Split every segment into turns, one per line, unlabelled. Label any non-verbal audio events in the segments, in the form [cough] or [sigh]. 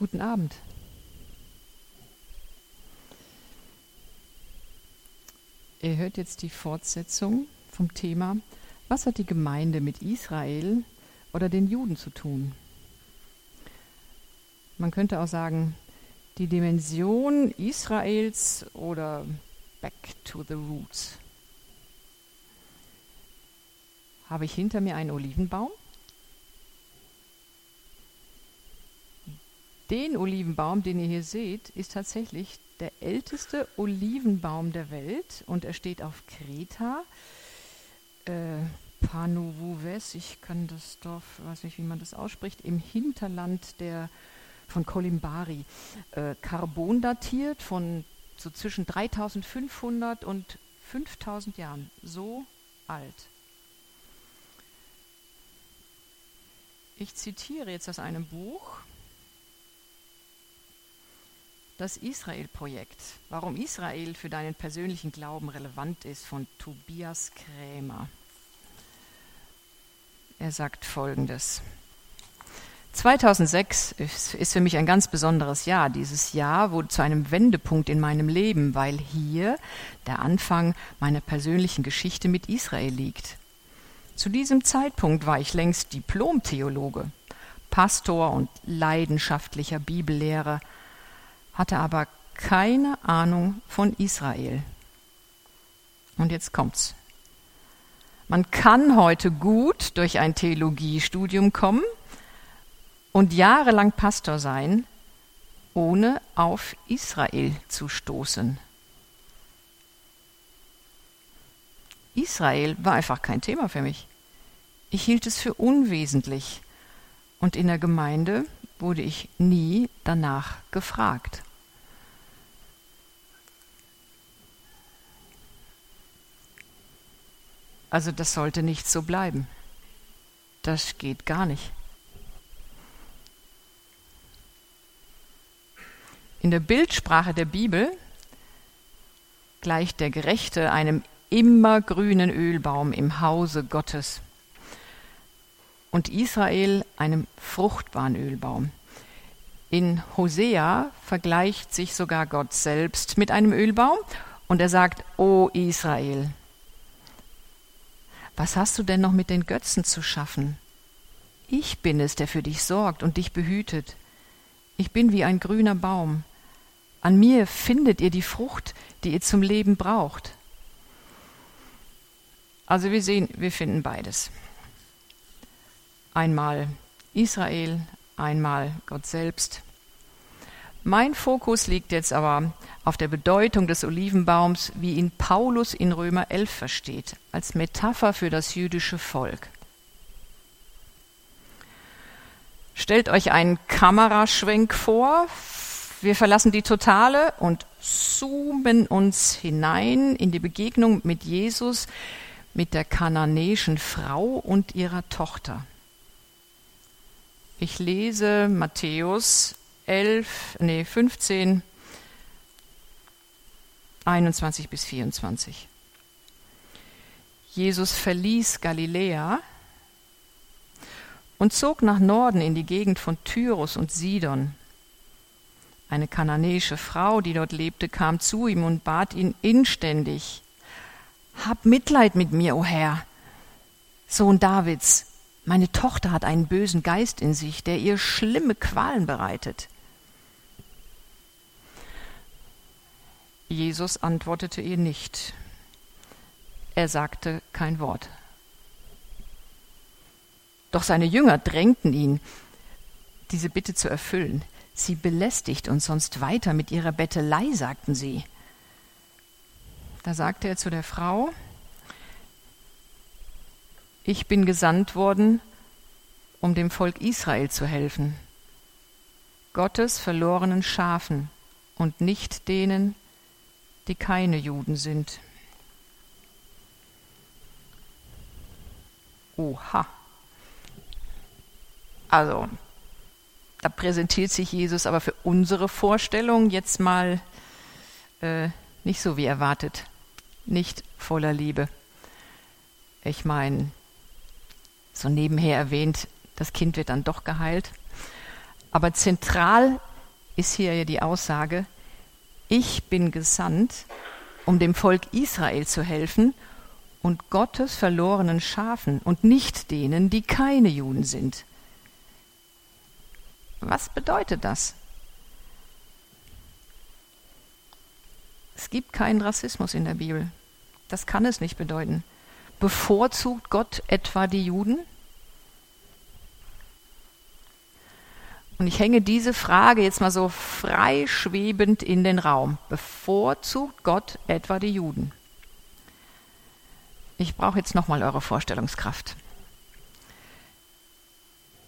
Guten Abend. Ihr hört jetzt die Fortsetzung vom Thema, was hat die Gemeinde mit Israel oder den Juden zu tun? Man könnte auch sagen, die Dimension Israels oder Back to the Roots. Habe ich hinter mir einen Olivenbaum? Den Olivenbaum, den ihr hier seht, ist tatsächlich der älteste Olivenbaum der Welt und er steht auf Kreta. Äh, Panouves, ich kann das Dorf, weiß nicht, wie man das ausspricht, im Hinterland der, von Kolimbari. Äh, Carbon datiert von so zwischen 3500 und 5000 Jahren. So alt. Ich zitiere jetzt aus einem Buch das Israel-Projekt. Warum Israel für deinen persönlichen Glauben relevant ist von Tobias Krämer. Er sagt folgendes. 2006 ist für mich ein ganz besonderes Jahr. Dieses Jahr wurde zu einem Wendepunkt in meinem Leben, weil hier der Anfang meiner persönlichen Geschichte mit Israel liegt. Zu diesem Zeitpunkt war ich längst Diplom-Theologe, Pastor und leidenschaftlicher Bibellehrer, hatte aber keine Ahnung von Israel. Und jetzt kommt's. Man kann heute gut durch ein Theologiestudium kommen und jahrelang Pastor sein, ohne auf Israel zu stoßen. Israel war einfach kein Thema für mich. Ich hielt es für unwesentlich und in der Gemeinde wurde ich nie danach gefragt. Also das sollte nicht so bleiben. Das geht gar nicht. In der Bildsprache der Bibel gleicht der Gerechte einem immergrünen Ölbaum im Hause Gottes und Israel einem fruchtbaren Ölbaum. In Hosea vergleicht sich sogar Gott selbst mit einem Ölbaum und er sagt, O Israel, was hast du denn noch mit den Götzen zu schaffen? Ich bin es, der für dich sorgt und dich behütet. Ich bin wie ein grüner Baum. An mir findet ihr die Frucht, die ihr zum Leben braucht. Also wir sehen, wir finden beides. Einmal Israel, einmal Gott selbst. Mein Fokus liegt jetzt aber auf der Bedeutung des Olivenbaums, wie ihn Paulus in Römer 11 versteht, als Metapher für das jüdische Volk. Stellt euch einen Kameraschwenk vor. Wir verlassen die Totale und zoomen uns hinein in die Begegnung mit Jesus, mit der kananäischen Frau und ihrer Tochter. Ich lese Matthäus 11, nee, 15, 21 bis 24. Jesus verließ Galiläa und zog nach Norden in die Gegend von Tyrus und Sidon. Eine kananäische Frau, die dort lebte, kam zu ihm und bat ihn inständig, Hab Mitleid mit mir, o Herr, Sohn Davids, meine Tochter hat einen bösen Geist in sich, der ihr schlimme Qualen bereitet. Jesus antwortete ihr nicht. Er sagte kein Wort. Doch seine Jünger drängten ihn, diese Bitte zu erfüllen. Sie belästigt uns sonst weiter mit ihrer Bettelei, sagten sie. Da sagte er zu der Frau, ich bin gesandt worden, um dem Volk Israel zu helfen, Gottes verlorenen Schafen und nicht denen, die keine Juden sind. Oha. Also, da präsentiert sich Jesus aber für unsere Vorstellung jetzt mal äh, nicht so wie erwartet, nicht voller Liebe. Ich meine, so nebenher erwähnt, das Kind wird dann doch geheilt. Aber zentral ist hier die Aussage, ich bin gesandt, um dem Volk Israel zu helfen und Gottes verlorenen Schafen und nicht denen, die keine Juden sind. Was bedeutet das? Es gibt keinen Rassismus in der Bibel. Das kann es nicht bedeuten. Bevorzugt Gott etwa die Juden? Und ich hänge diese Frage jetzt mal so freischwebend in den Raum. Bevorzugt Gott etwa die Juden? Ich brauche jetzt nochmal eure Vorstellungskraft.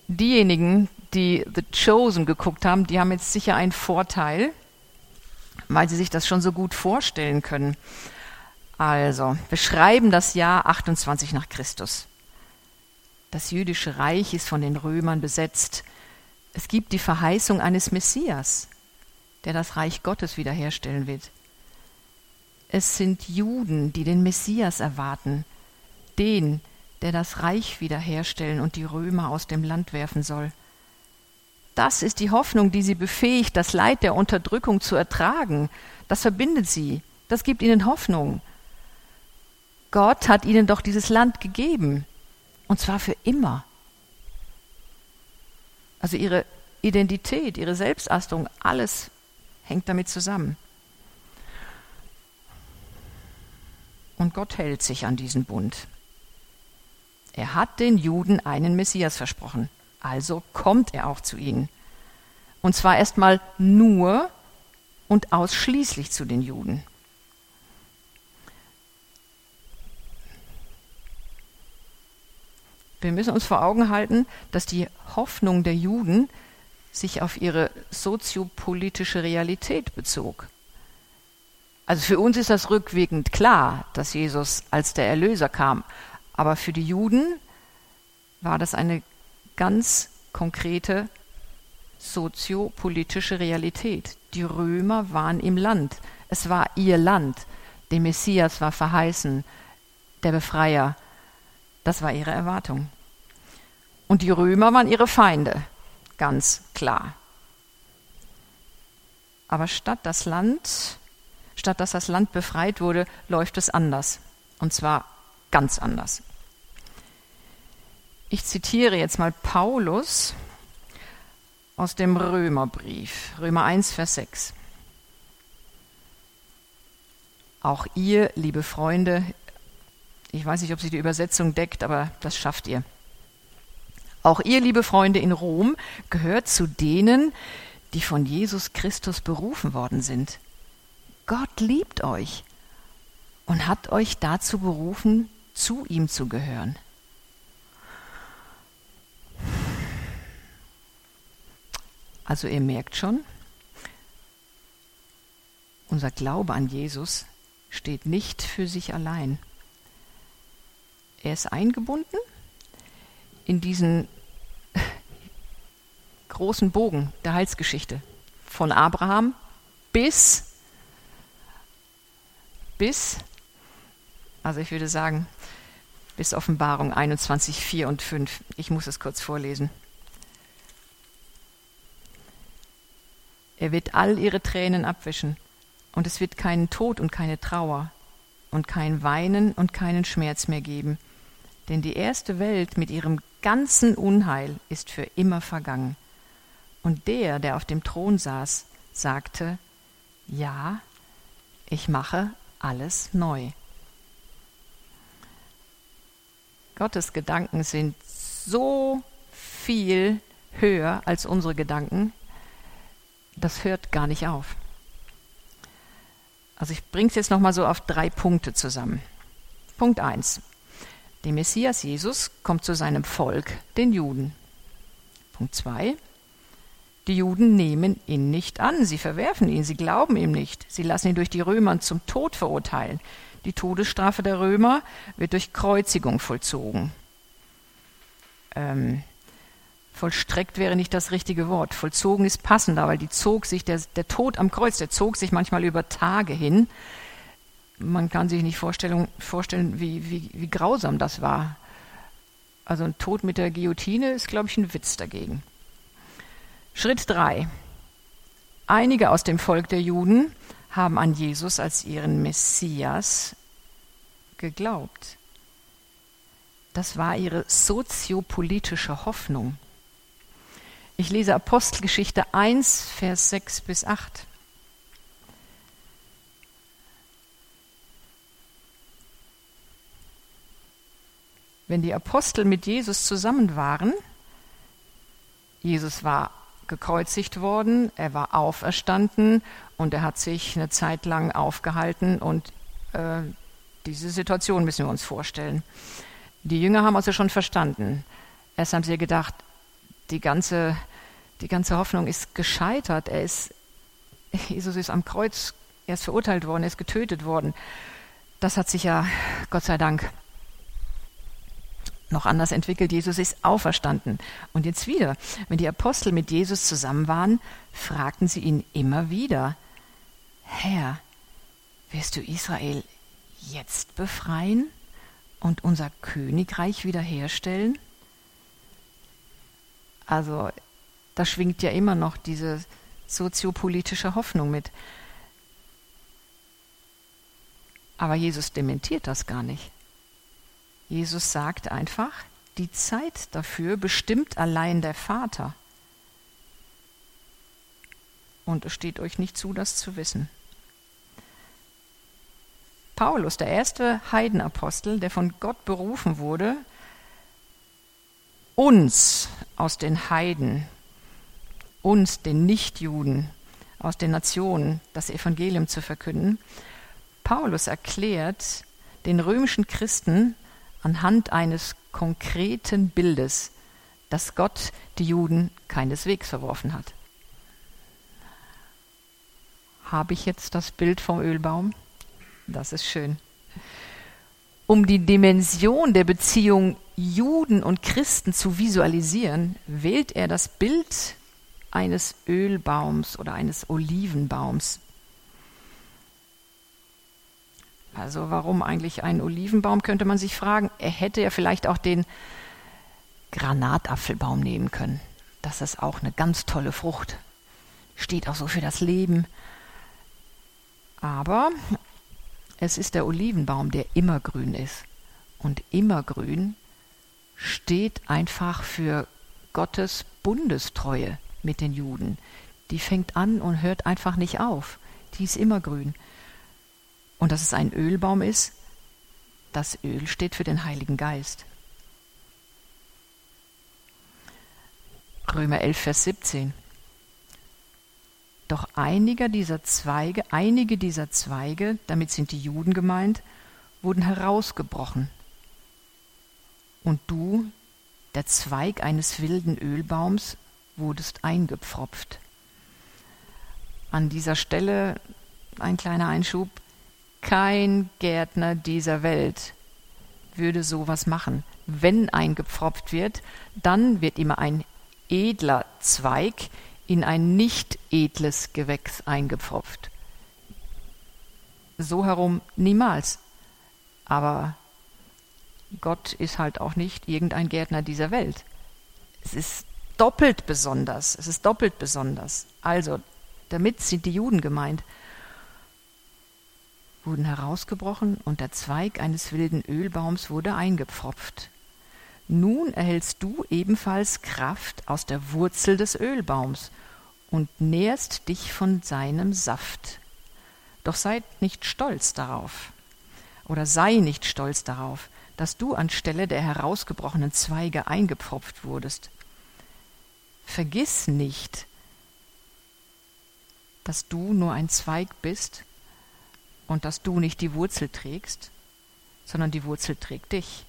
Diejenigen, die The Chosen geguckt haben, die haben jetzt sicher einen Vorteil, weil sie sich das schon so gut vorstellen können. Also, wir schreiben das Jahr 28 nach Christus. Das jüdische Reich ist von den Römern besetzt. Es gibt die Verheißung eines Messias, der das Reich Gottes wiederherstellen wird. Es sind Juden, die den Messias erwarten, den, der das Reich wiederherstellen und die Römer aus dem Land werfen soll. Das ist die Hoffnung, die sie befähigt, das Leid der Unterdrückung zu ertragen. Das verbindet sie. Das gibt ihnen Hoffnung. Gott hat ihnen doch dieses Land gegeben. Und zwar für immer. Also ihre Identität, ihre Selbstachtung, alles hängt damit zusammen. Und Gott hält sich an diesen Bund. Er hat den Juden einen Messias versprochen, also kommt er auch zu ihnen. Und zwar erstmal nur und ausschließlich zu den Juden. Wir müssen uns vor Augen halten, dass die Hoffnung der Juden sich auf ihre soziopolitische Realität bezog. Also für uns ist das rückwirkend klar, dass Jesus als der Erlöser kam, aber für die Juden war das eine ganz konkrete soziopolitische Realität. Die Römer waren im Land, es war ihr Land, der Messias war verheißen, der Befreier das war ihre Erwartung. Und die Römer waren ihre Feinde, ganz klar. Aber statt das Land, statt dass das Land befreit wurde, läuft es anders. Und zwar ganz anders. Ich zitiere jetzt mal Paulus aus dem Römerbrief, Römer 1, Vers 6. Auch ihr, liebe Freunde, ich weiß nicht, ob sie die Übersetzung deckt, aber das schafft ihr. Auch ihr, liebe Freunde in Rom, gehört zu denen, die von Jesus Christus berufen worden sind. Gott liebt euch und hat euch dazu berufen, zu ihm zu gehören. Also ihr merkt schon, unser Glaube an Jesus steht nicht für sich allein. Er ist eingebunden in diesen [laughs] großen Bogen der Heilsgeschichte von Abraham bis bis also ich würde sagen bis Offenbarung 21, 4 und 5. Ich muss es kurz vorlesen. Er wird all ihre Tränen abwischen und es wird keinen Tod und keine Trauer und kein Weinen und keinen Schmerz mehr geben denn die erste Welt mit ihrem ganzen Unheil ist für immer vergangen. Und der, der auf dem Thron saß, sagte, ja, ich mache alles neu. Gottes Gedanken sind so viel höher als unsere Gedanken, das hört gar nicht auf. Also ich bringe es jetzt nochmal so auf drei Punkte zusammen. Punkt 1. Der Messias Jesus kommt zu seinem Volk, den Juden. Punkt 2. Die Juden nehmen ihn nicht an, sie verwerfen ihn, sie glauben ihm nicht, sie lassen ihn durch die Römer zum Tod verurteilen. Die Todesstrafe der Römer wird durch Kreuzigung vollzogen. Ähm, vollstreckt wäre nicht das richtige Wort. Vollzogen ist passender, weil die zog sich, der, der Tod am Kreuz, der zog sich manchmal über Tage hin man kann sich nicht vorstellen, vorstellen wie, wie, wie grausam das war. Also ein Tod mit der Guillotine ist, glaube ich, ein Witz dagegen. Schritt 3. einige aus dem Volk der Juden haben an Jesus als ihren Messias geglaubt. Das war ihre soziopolitische Hoffnung. Ich lese Apostelgeschichte 1, Vers 6 bis 8. Wenn die Apostel mit Jesus zusammen waren, Jesus war gekreuzigt worden, er war auferstanden und er hat sich eine Zeit lang aufgehalten und äh, diese Situation müssen wir uns vorstellen. Die Jünger haben also schon verstanden. Erst haben sie gedacht, die ganze, die ganze Hoffnung ist gescheitert. Er ist, Jesus ist am Kreuz, er ist verurteilt worden, er ist getötet worden. Das hat sich ja, Gott sei Dank, noch anders entwickelt. Jesus ist auferstanden. Und jetzt wieder, wenn die Apostel mit Jesus zusammen waren, fragten sie ihn immer wieder, Herr, wirst du Israel jetzt befreien und unser Königreich wiederherstellen? Also da schwingt ja immer noch diese soziopolitische Hoffnung mit. Aber Jesus dementiert das gar nicht. Jesus sagt einfach, die Zeit dafür bestimmt allein der Vater. Und es steht euch nicht zu, das zu wissen. Paulus, der erste Heidenapostel, der von Gott berufen wurde, uns aus den Heiden, uns, den Nichtjuden, aus den Nationen, das Evangelium zu verkünden. Paulus erklärt den römischen Christen, anhand eines konkreten Bildes, dass Gott die Juden keineswegs verworfen hat. Habe ich jetzt das Bild vom Ölbaum? Das ist schön. Um die Dimension der Beziehung Juden und Christen zu visualisieren, wählt er das Bild eines Ölbaums oder eines Olivenbaums. Also warum eigentlich einen Olivenbaum, könnte man sich fragen. Er hätte ja vielleicht auch den Granatapfelbaum nehmen können. Das ist auch eine ganz tolle Frucht. Steht auch so für das Leben. Aber es ist der Olivenbaum, der immergrün ist. Und immergrün steht einfach für Gottes Bundestreue mit den Juden. Die fängt an und hört einfach nicht auf. Die ist immergrün und dass es ein Ölbaum ist, das Öl steht für den Heiligen Geist. Römer 11, Vers 17. Doch einige dieser Zweige, einige dieser Zweige, damit sind die Juden gemeint, wurden herausgebrochen. Und du, der Zweig eines wilden Ölbaums, wurdest eingepfropft. An dieser Stelle ein kleiner Einschub. Kein Gärtner dieser Welt würde sowas machen. Wenn eingepfropft wird, dann wird immer ein edler Zweig in ein nicht edles Gewächs eingepfropft. So herum niemals. Aber Gott ist halt auch nicht irgendein Gärtner dieser Welt. Es ist doppelt besonders. Es ist doppelt besonders. Also, damit sind die Juden gemeint wurden herausgebrochen und der Zweig eines wilden Ölbaums wurde eingepfropft. Nun erhältst du ebenfalls Kraft aus der Wurzel des Ölbaums und nährst dich von seinem Saft. Doch seid nicht stolz darauf, oder sei nicht stolz darauf, dass du anstelle der herausgebrochenen Zweige eingepfropft wurdest. Vergiss nicht, dass du nur ein Zweig bist und dass du nicht die Wurzel trägst, sondern die Wurzel trägt dich.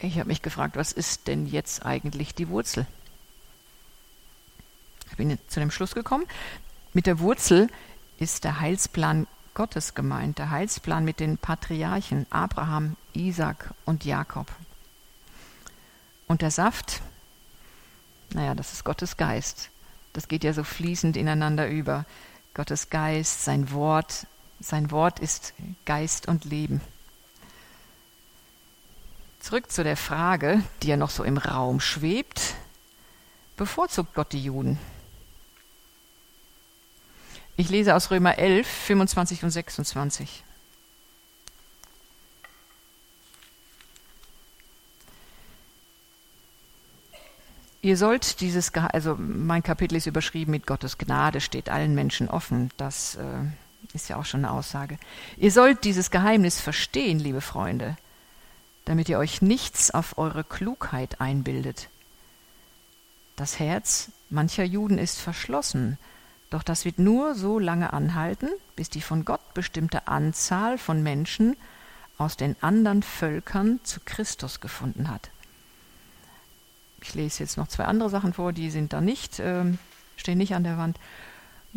Ich habe mich gefragt, was ist denn jetzt eigentlich die Wurzel? Ich bin zu dem Schluss gekommen, mit der Wurzel ist der Heilsplan Gottes gemeint, der Heilsplan mit den Patriarchen Abraham, Isaac und Jakob. Und der Saft, naja, das ist Gottes Geist. Das geht ja so fließend ineinander über. Gottes Geist, sein Wort. Sein Wort ist Geist und Leben. Zurück zu der Frage, die ja noch so im Raum schwebt. Bevorzugt Gott die Juden? Ich lese aus Römer 11, 25 und 26. Ihr sollt dieses, also mein Kapitel ist überschrieben mit Gottes Gnade, steht allen Menschen offen. Das äh, ist ja auch schon eine Aussage. Ihr sollt dieses Geheimnis verstehen, liebe Freunde, damit ihr euch nichts auf eure Klugheit einbildet. Das Herz mancher Juden ist verschlossen, doch das wird nur so lange anhalten, bis die von Gott bestimmte Anzahl von Menschen aus den anderen Völkern zu Christus gefunden hat. Ich lese jetzt noch zwei andere Sachen vor, die sind da nicht, äh, stehen nicht an der Wand.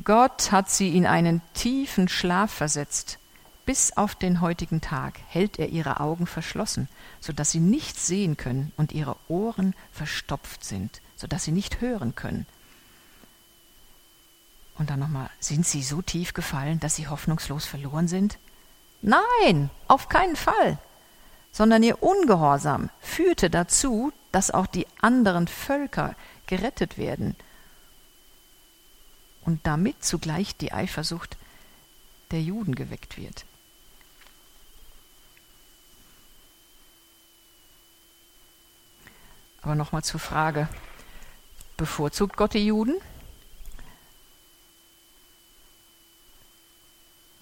Gott hat sie in einen tiefen Schlaf versetzt. Bis auf den heutigen Tag hält er ihre Augen verschlossen, so dass sie nichts sehen können und ihre Ohren verstopft sind, so dass sie nicht hören können. Und dann nochmal, sind sie so tief gefallen, dass sie hoffnungslos verloren sind? Nein, auf keinen Fall, sondern ihr Ungehorsam führte dazu, dass auch die anderen Völker gerettet werden und damit zugleich die Eifersucht der Juden geweckt wird. Aber nochmal zur Frage, bevorzugt Gott die Juden?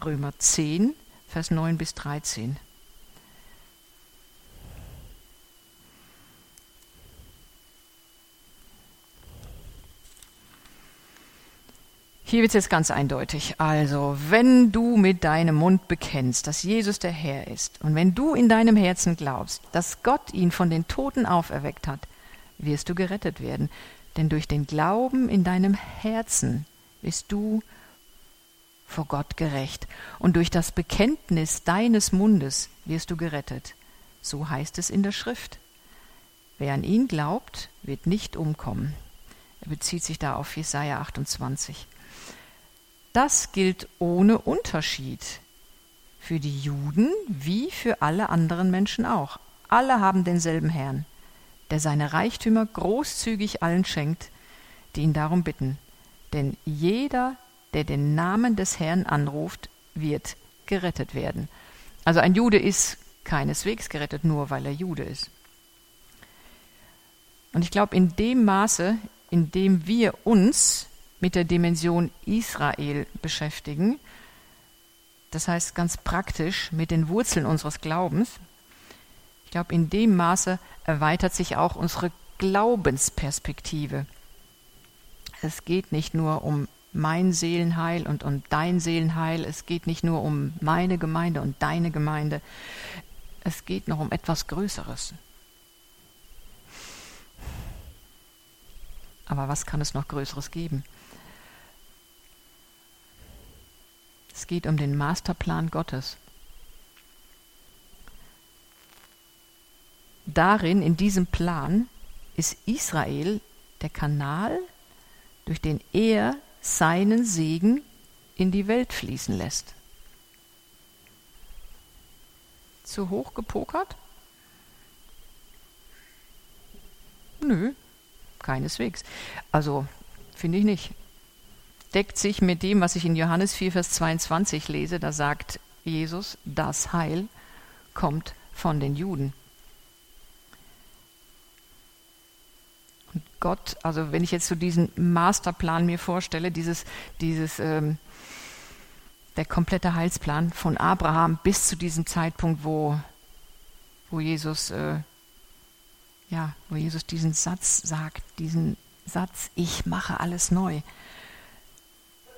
Römer 10, Vers 9 bis 13. Hier wird es jetzt ganz eindeutig. Also, wenn du mit deinem Mund bekennst, dass Jesus der Herr ist, und wenn du in deinem Herzen glaubst, dass Gott ihn von den Toten auferweckt hat, wirst du gerettet werden. Denn durch den Glauben in deinem Herzen bist du vor Gott gerecht. Und durch das Bekenntnis deines Mundes wirst du gerettet. So heißt es in der Schrift. Wer an ihn glaubt, wird nicht umkommen. Er bezieht sich da auf Jesaja 28. Das gilt ohne Unterschied für die Juden wie für alle anderen Menschen auch. Alle haben denselben Herrn, der seine Reichtümer großzügig allen schenkt, die ihn darum bitten. Denn jeder, der den Namen des Herrn anruft, wird gerettet werden. Also ein Jude ist keineswegs gerettet, nur weil er Jude ist. Und ich glaube, in dem Maße, in dem wir uns mit der Dimension Israel beschäftigen. Das heißt ganz praktisch mit den Wurzeln unseres Glaubens. Ich glaube, in dem Maße erweitert sich auch unsere Glaubensperspektive. Es geht nicht nur um mein Seelenheil und um dein Seelenheil. Es geht nicht nur um meine Gemeinde und deine Gemeinde. Es geht noch um etwas Größeres. Aber was kann es noch Größeres geben? Es geht um den Masterplan Gottes. Darin, in diesem Plan, ist Israel der Kanal, durch den er seinen Segen in die Welt fließen lässt. Zu hoch gepokert? Nö, keineswegs. Also, finde ich nicht deckt sich mit dem, was ich in Johannes 4, Vers 22 lese. Da sagt Jesus, das Heil kommt von den Juden. Und Gott, also wenn ich jetzt so diesen Masterplan mir vorstelle, dieses, dieses, ähm, der komplette Heilsplan von Abraham bis zu diesem Zeitpunkt, wo, wo Jesus, äh, ja, wo Jesus diesen Satz sagt, diesen Satz, ich mache alles neu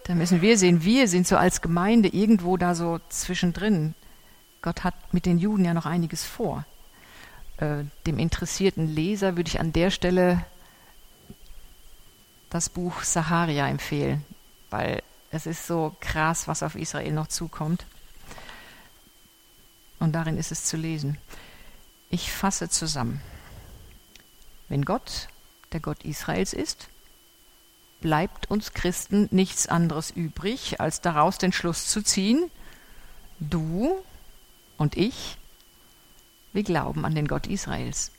da müssen wir sehen, wir sind so als Gemeinde irgendwo da so zwischendrin. Gott hat mit den Juden ja noch einiges vor. Äh, dem interessierten Leser würde ich an der Stelle das Buch Saharia empfehlen, weil es ist so krass, was auf Israel noch zukommt. Und darin ist es zu lesen. Ich fasse zusammen. Wenn Gott der Gott Israels ist, bleibt uns Christen nichts anderes übrig, als daraus den Schluss zu ziehen, du und ich, wir glauben an den Gott Israels.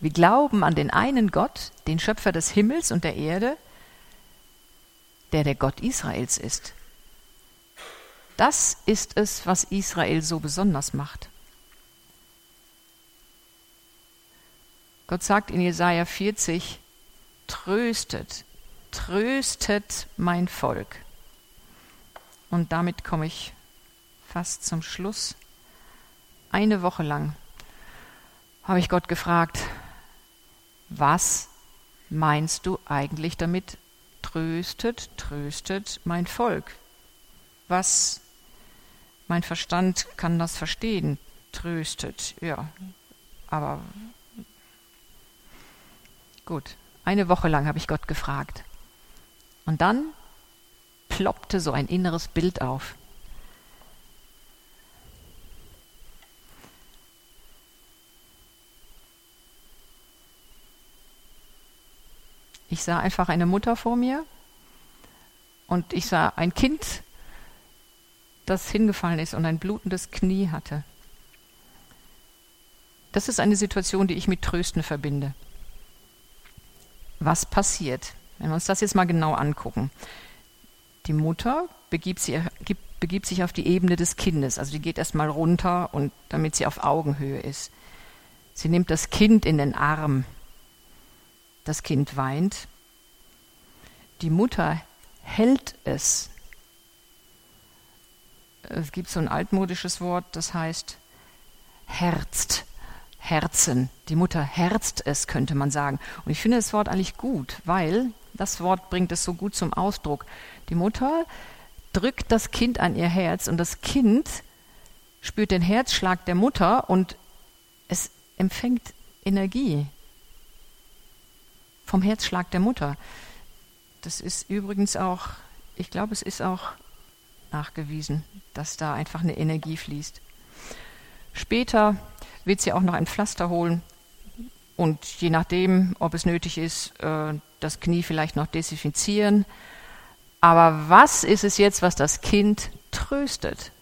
Wir glauben an den einen Gott, den Schöpfer des Himmels und der Erde, der der Gott Israels ist. Das ist es, was Israel so besonders macht. Gott sagt in Jesaja 40, tröstet, tröstet mein Volk. Und damit komme ich fast zum Schluss. Eine Woche lang habe ich Gott gefragt, was meinst du eigentlich damit tröstet, tröstet mein Volk? Was mein Verstand kann das verstehen, tröstet, ja, aber gut. Eine Woche lang habe ich Gott gefragt. Und dann ploppte so ein inneres Bild auf. Ich sah einfach eine Mutter vor mir und ich sah ein Kind, das hingefallen ist und ein blutendes Knie hatte. Das ist eine Situation, die ich mit Trösten verbinde. Was passiert? Wenn wir uns das jetzt mal genau angucken. Die Mutter begibt, sie, begibt sich auf die Ebene des Kindes, also die geht erstmal runter und damit sie auf Augenhöhe ist. Sie nimmt das Kind in den Arm das Kind weint. Die Mutter hält es. Es gibt so ein altmodisches Wort, das heißt herzt, herzen. Die Mutter herzt es, könnte man sagen. Und ich finde das Wort eigentlich gut, weil das Wort bringt es so gut zum Ausdruck. Die Mutter drückt das Kind an ihr Herz und das Kind spürt den Herzschlag der Mutter und es empfängt Energie vom Herzschlag der Mutter. Das ist übrigens auch, ich glaube, es ist auch nachgewiesen, dass da einfach eine Energie fließt. Später wird sie auch noch ein Pflaster holen und je nachdem, ob es nötig ist, äh, das Knie vielleicht noch desinfizieren. Aber was ist es jetzt, was das Kind tröstet?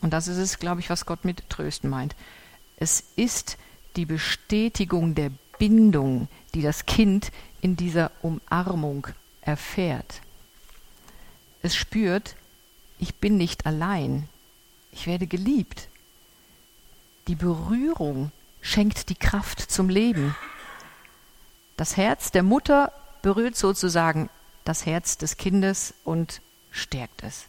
Und das ist es, glaube ich, was Gott mit Trösten meint. Es ist die Bestätigung der Bindung, die das Kind in dieser Umarmung erfährt. Es spürt, ich bin nicht allein, ich werde geliebt. Die Berührung schenkt die Kraft zum Leben. Das Herz der Mutter berührt sozusagen das Herz des Kindes und stärkt es.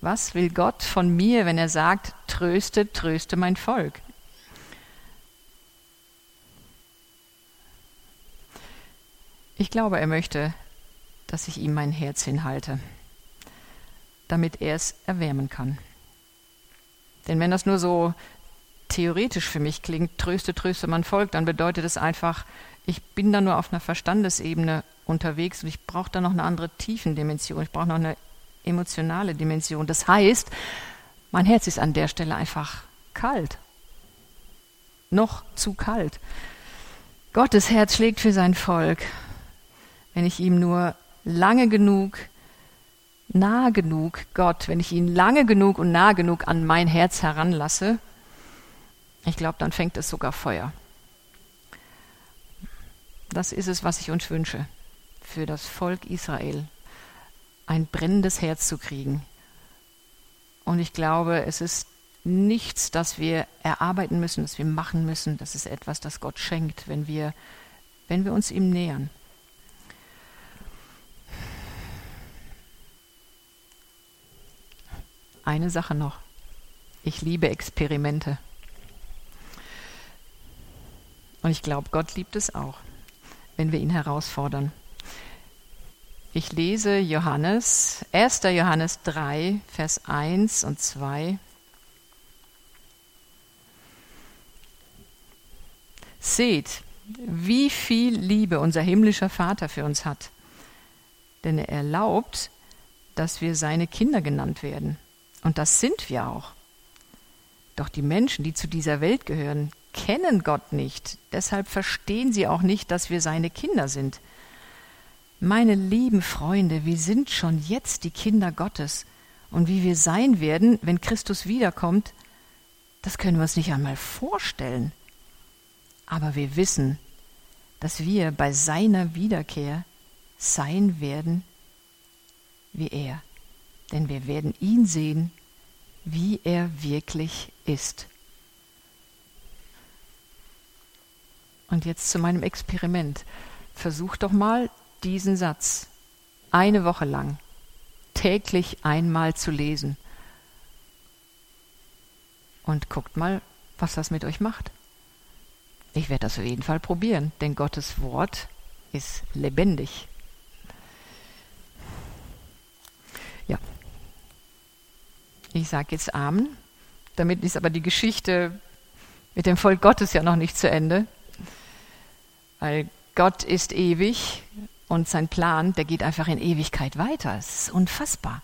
Was will Gott von mir, wenn er sagt, tröste, tröste mein Volk? Ich glaube, er möchte, dass ich ihm mein Herz hinhalte, damit er es erwärmen kann. Denn wenn das nur so theoretisch für mich klingt, tröste, tröste mein Volk, dann bedeutet es einfach, ich bin da nur auf einer Verstandesebene unterwegs und ich brauche da noch eine andere Tiefendimension, ich brauche noch eine emotionale Dimension. Das heißt, mein Herz ist an der Stelle einfach kalt. Noch zu kalt. Gottes Herz schlägt für sein Volk. Wenn ich ihm nur lange genug, nah genug, Gott, wenn ich ihn lange genug und nah genug an mein Herz heranlasse, ich glaube, dann fängt es sogar Feuer. Das ist es, was ich uns wünsche für das Volk Israel ein brennendes Herz zu kriegen. Und ich glaube, es ist nichts, das wir erarbeiten müssen, das wir machen müssen. Das ist etwas, das Gott schenkt, wenn wir, wenn wir uns ihm nähern. Eine Sache noch. Ich liebe Experimente. Und ich glaube, Gott liebt es auch, wenn wir ihn herausfordern. Ich lese Johannes, 1. Johannes 3, Vers 1 und 2. Seht, wie viel Liebe unser himmlischer Vater für uns hat. Denn er erlaubt, dass wir seine Kinder genannt werden. Und das sind wir auch. Doch die Menschen, die zu dieser Welt gehören, kennen Gott nicht. Deshalb verstehen sie auch nicht, dass wir seine Kinder sind. Meine lieben Freunde, wir sind schon jetzt die Kinder Gottes. Und wie wir sein werden, wenn Christus wiederkommt, das können wir uns nicht einmal vorstellen. Aber wir wissen, dass wir bei seiner Wiederkehr sein werden wie er. Denn wir werden ihn sehen, wie er wirklich ist. Und jetzt zu meinem Experiment. Versuch doch mal diesen Satz eine Woche lang täglich einmal zu lesen. Und guckt mal, was das mit euch macht. Ich werde das auf jeden Fall probieren, denn Gottes Wort ist lebendig. Ich sage jetzt Amen. Damit ist aber die Geschichte mit dem Volk Gottes ja noch nicht zu Ende. Weil Gott ist ewig und sein Plan, der geht einfach in Ewigkeit weiter. Es ist unfassbar.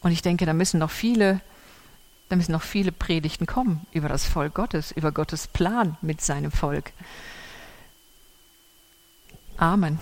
Und ich denke, da müssen noch viele, da müssen noch viele Predigten kommen über das Volk Gottes, über Gottes Plan mit seinem Volk. Amen.